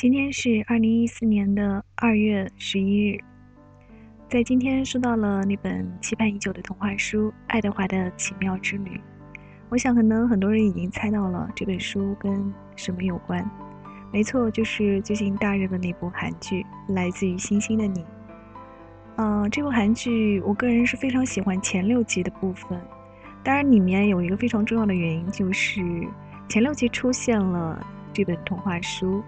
今天是二零一四年的二月十一日，在今天收到了那本期盼已久的童话书《爱德华的奇妙之旅》。我想，可能很多人已经猜到了这本书跟什么有关。没错，就是最近大热的那部韩剧《来自于星星的你》。嗯，这部韩剧我个人是非常喜欢前六集的部分。当然，里面有一个非常重要的原因，就是前六集出现了这本童话书。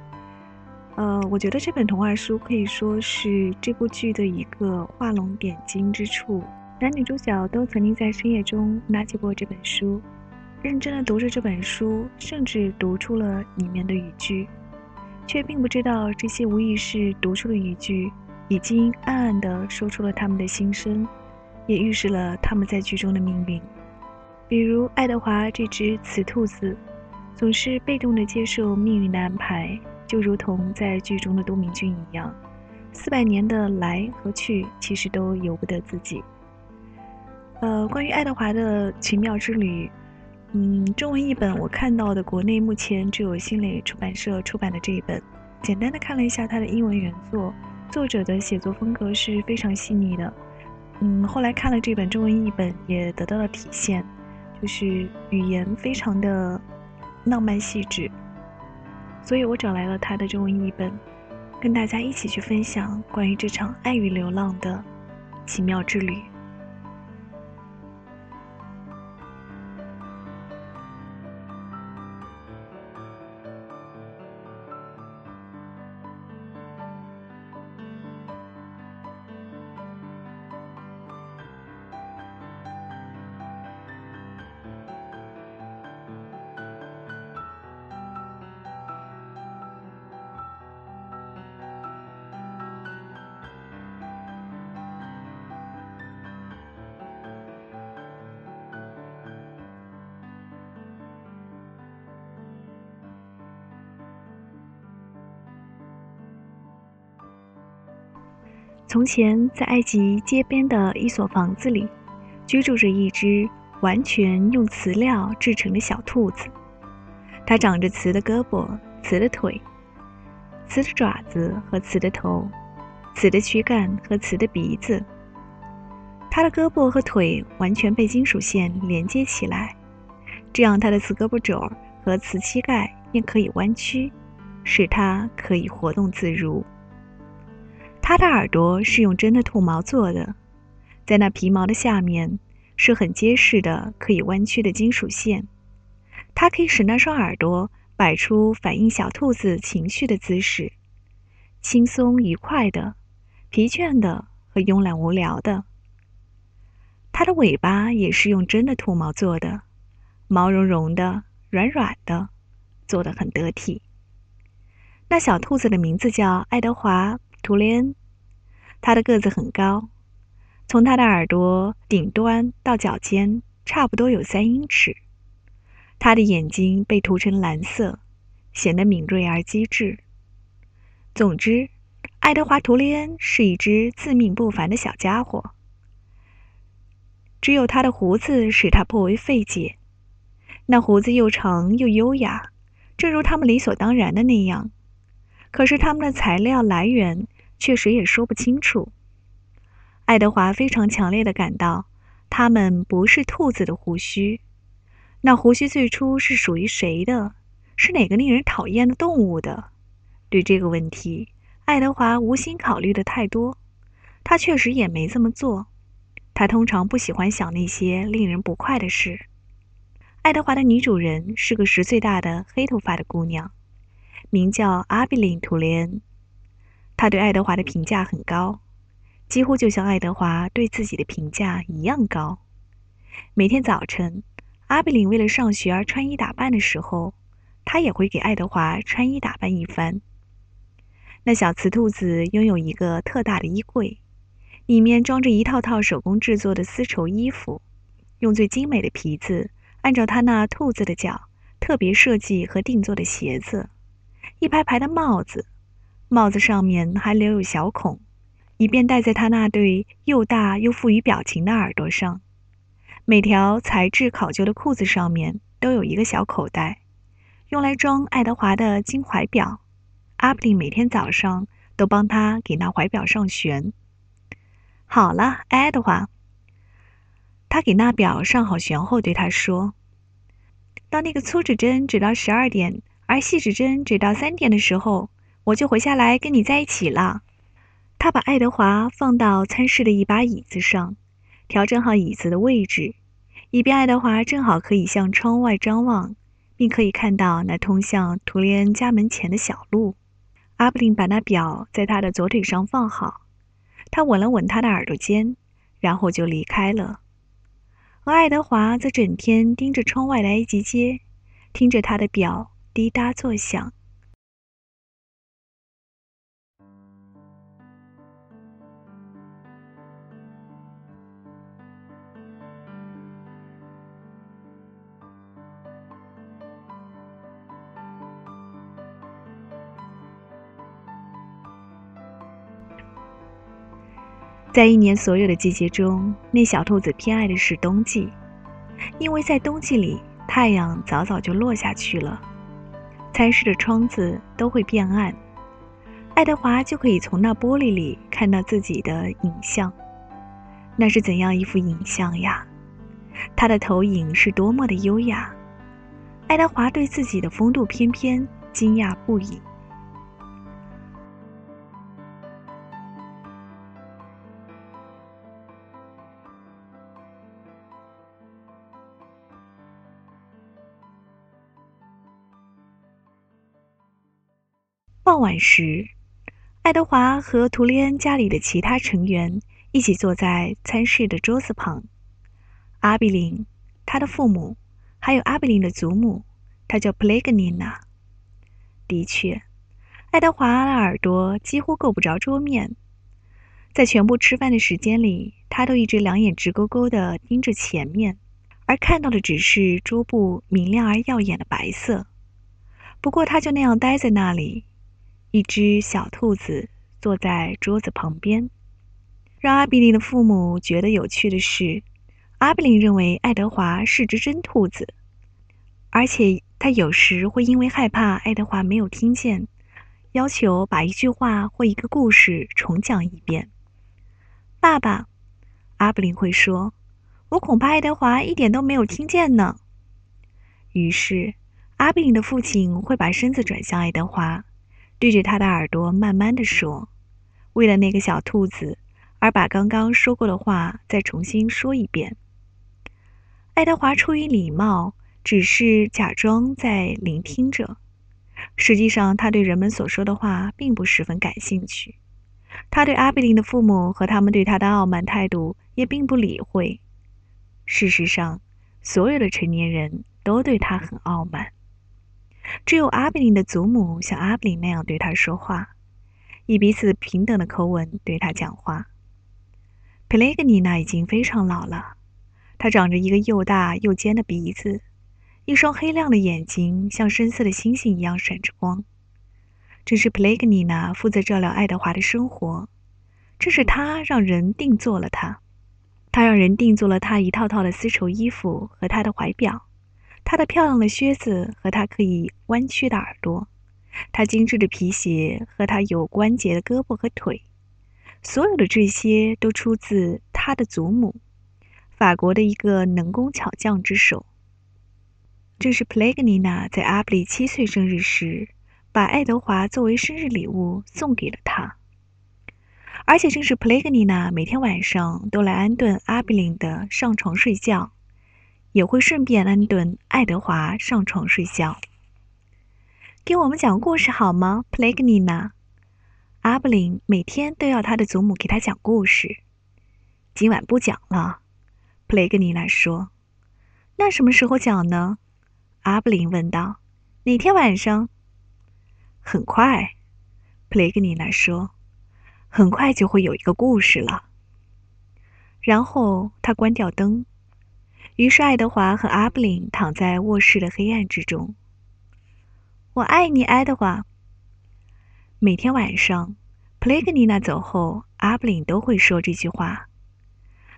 呃，我觉得这本童话书可以说是这部剧的一个画龙点睛之处。男女主角都曾经在深夜中拿起过这本书，认真的读着这本书，甚至读出了里面的语句，却并不知道这些无意识读出的语句，已经暗暗的说出了他们的心声，也预示了他们在剧中的命运。比如爱德华这只雌兔子，总是被动的接受命运的安排。就如同在剧中的都敏俊一样，四百年的来和去，其实都由不得自己。呃，关于爱德华的奇妙之旅，嗯，中文译本我看到的国内目前只有新蕾出版社出版的这一本。简单的看了一下它的英文原作，作者的写作风格是非常细腻的。嗯，后来看了这本中文译本，也得到了体现，就是语言非常的浪漫细致。所以我找来了他的中文译本，跟大家一起去分享关于这场爱与流浪的奇妙之旅。从前，在埃及街边的一所房子里，居住着一只完全用瓷料制成的小兔子。它长着瓷的胳膊、瓷的腿、瓷的爪子和瓷的头、瓷的躯干和瓷的鼻子。它的胳膊和腿完全被金属线连接起来，这样它的瓷胳膊肘和瓷膝盖便可以弯曲，使它可以活动自如。它的耳朵是用真的兔毛做的，在那皮毛的下面是很结实的、可以弯曲的金属线。它可以使那双耳朵摆出反映小兔子情绪的姿势，轻松愉快的、疲倦的和慵懒无聊的。它的尾巴也是用真的兔毛做的，毛茸茸的、软软的，做得很得体。那小兔子的名字叫爱德华。图雷恩，他的个子很高，从他的耳朵顶端到脚尖差不多有三英尺。他的眼睛被涂成蓝色，显得敏锐而机智。总之，爱德华·图利恩是一只自命不凡的小家伙。只有他的胡子使他颇为费解，那胡子又长又优雅，正如他们理所当然的那样。可是他们的材料来源。却谁也说不清楚。爱德华非常强烈的感到，他们不是兔子的胡须。那胡须最初是属于谁的？是哪个令人讨厌的动物的？对这个问题，爱德华无心考虑的太多。他确实也没这么做。他通常不喜欢想那些令人不快的事。爱德华的女主人是个十岁大的黑头发的姑娘，名叫阿比林·图雷恩。他对爱德华的评价很高，几乎就像爱德华对自己的评价一样高。每天早晨，阿贝林为了上学而穿衣打扮的时候，他也会给爱德华穿衣打扮一番。那小雌兔子拥有一个特大的衣柜，里面装着一套套手工制作的丝绸衣服，用最精美的皮子按照它那兔子的脚特别设计和定做的鞋子，一排排的帽子。帽子上面还留有小孔，以便戴在他那对又大又富于表情的耳朵上。每条材质考究的裤子上面都有一个小口袋，用来装爱德华的金怀表。阿布林每天早上都帮他给那怀表上弦。好了，爱德华。他给那表上好弦后，对他说：“当那个粗指针指到十二点，而细指针指到三点的时候，我就回下来跟你在一起了。”他把爱德华放到餐室的一把椅子上，调整好椅子的位置，以便爱德华正好可以向窗外张望，并可以看到那通向图利恩家门前的小路。阿布林把那表在他的左腿上放好，他吻了吻他的耳朵尖，然后就离开了。而爱德华则整天盯着窗外的埃及街，听着他的表滴答作响。在一年所有的季节中，那小兔子偏爱的是冬季，因为在冬季里，太阳早早就落下去了，餐室的窗子都会变暗，爱德华就可以从那玻璃里看到自己的影像。那是怎样一幅影像呀？他的投影是多么的优雅！爱德华对自己的风度翩翩惊讶不已。傍晚时，爱德华和图利恩家里的其他成员一起坐在餐室的桌子旁。阿比林、他的父母，还有阿比林的祖母，他叫普雷格尼娜。的确，爱德华的耳朵几乎够不着桌面，在全部吃饭的时间里，他都一直两眼直勾勾地盯着前面，而看到的只是桌布明亮而耀眼的白色。不过，他就那样待在那里。一只小兔子坐在桌子旁边。让阿比林的父母觉得有趣的是，阿比林认为爱德华是只真兔子，而且他有时会因为害怕爱德华没有听见，要求把一句话或一个故事重讲一遍。爸爸，阿比林会说：“我恐怕爱德华一点都没有听见呢。”于是，阿比林的父亲会把身子转向爱德华。对着他的耳朵慢慢的说，为了那个小兔子，而把刚刚说过的话再重新说一遍。爱德华出于礼貌，只是假装在聆听着。实际上，他对人们所说的话并不十分感兴趣。他对阿比林的父母和他们对他的傲慢态度也并不理会。事实上，所有的成年人都对他很傲慢。只有阿比林的祖母像阿比林那样对他说话，以彼此平等的口吻对他讲话。佩雷格尼娜已经非常老了，她长着一个又大又尖的鼻子，一双黑亮的眼睛像深色的星星一样闪着光。这是佩雷格尼娜负责照料爱德华的生活，这是她让人定做了他，她让人定做了他一套套的丝绸衣服和他的怀表。他的漂亮的靴子和他可以弯曲的耳朵，他精致的皮鞋和他有关节的胳膊和腿，所有的这些都出自他的祖母，法国的一个能工巧匠之手。正是普雷格尼娜在阿布里七岁生日时，把爱德华作为生日礼物送给了他，而且正是普雷格尼娜每天晚上都来安顿阿比林的上床睡觉。也会顺便安顿爱德华上床睡觉。给我们讲故事好吗，普雷格尼娜？阿布林每天都要他的祖母给他讲故事。今晚不讲了，普雷格尼娜说。那什么时候讲呢？阿布林问道。哪天晚上？很快，普雷格尼娜说。很快就会有一个故事了。然后他关掉灯。于是，爱德华和阿布林躺在卧室的黑暗之中。我爱你，爱德华。每天晚上，普雷格尼娜走后，阿布林都会说这句话。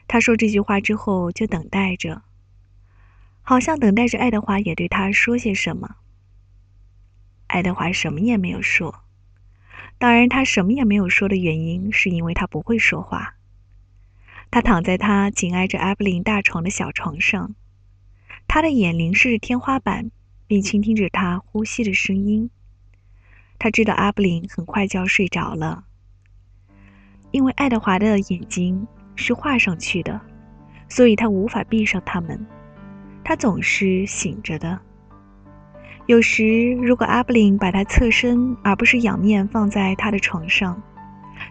他说这句话之后，就等待着，好像等待着爱德华也对他说些什么。爱德华什么也没有说，当然，他什么也没有说的原因，是因为他不会说话。他躺在他紧挨着艾布琳大床的小床上，他的眼凝视着天花板，并倾听着他呼吸的声音。他知道阿布林很快就要睡着了，因为爱德华的眼睛是画上去的，所以他无法闭上它们。他总是醒着的。有时，如果阿布林把他侧身而不是仰面放在他的床上，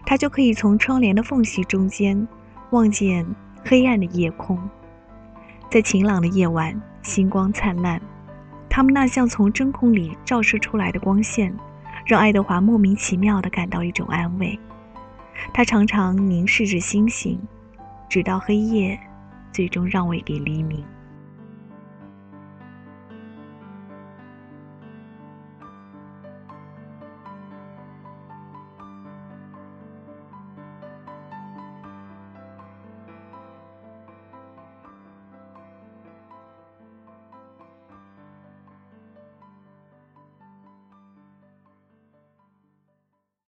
他就可以从窗帘的缝隙中间望见黑暗的夜空。在晴朗的夜晚，星光灿烂，他们那像从真空里照射出来的光线。让爱德华莫名其妙地感到一种安慰。他常常凝视着星星，直到黑夜最终让位给黎明。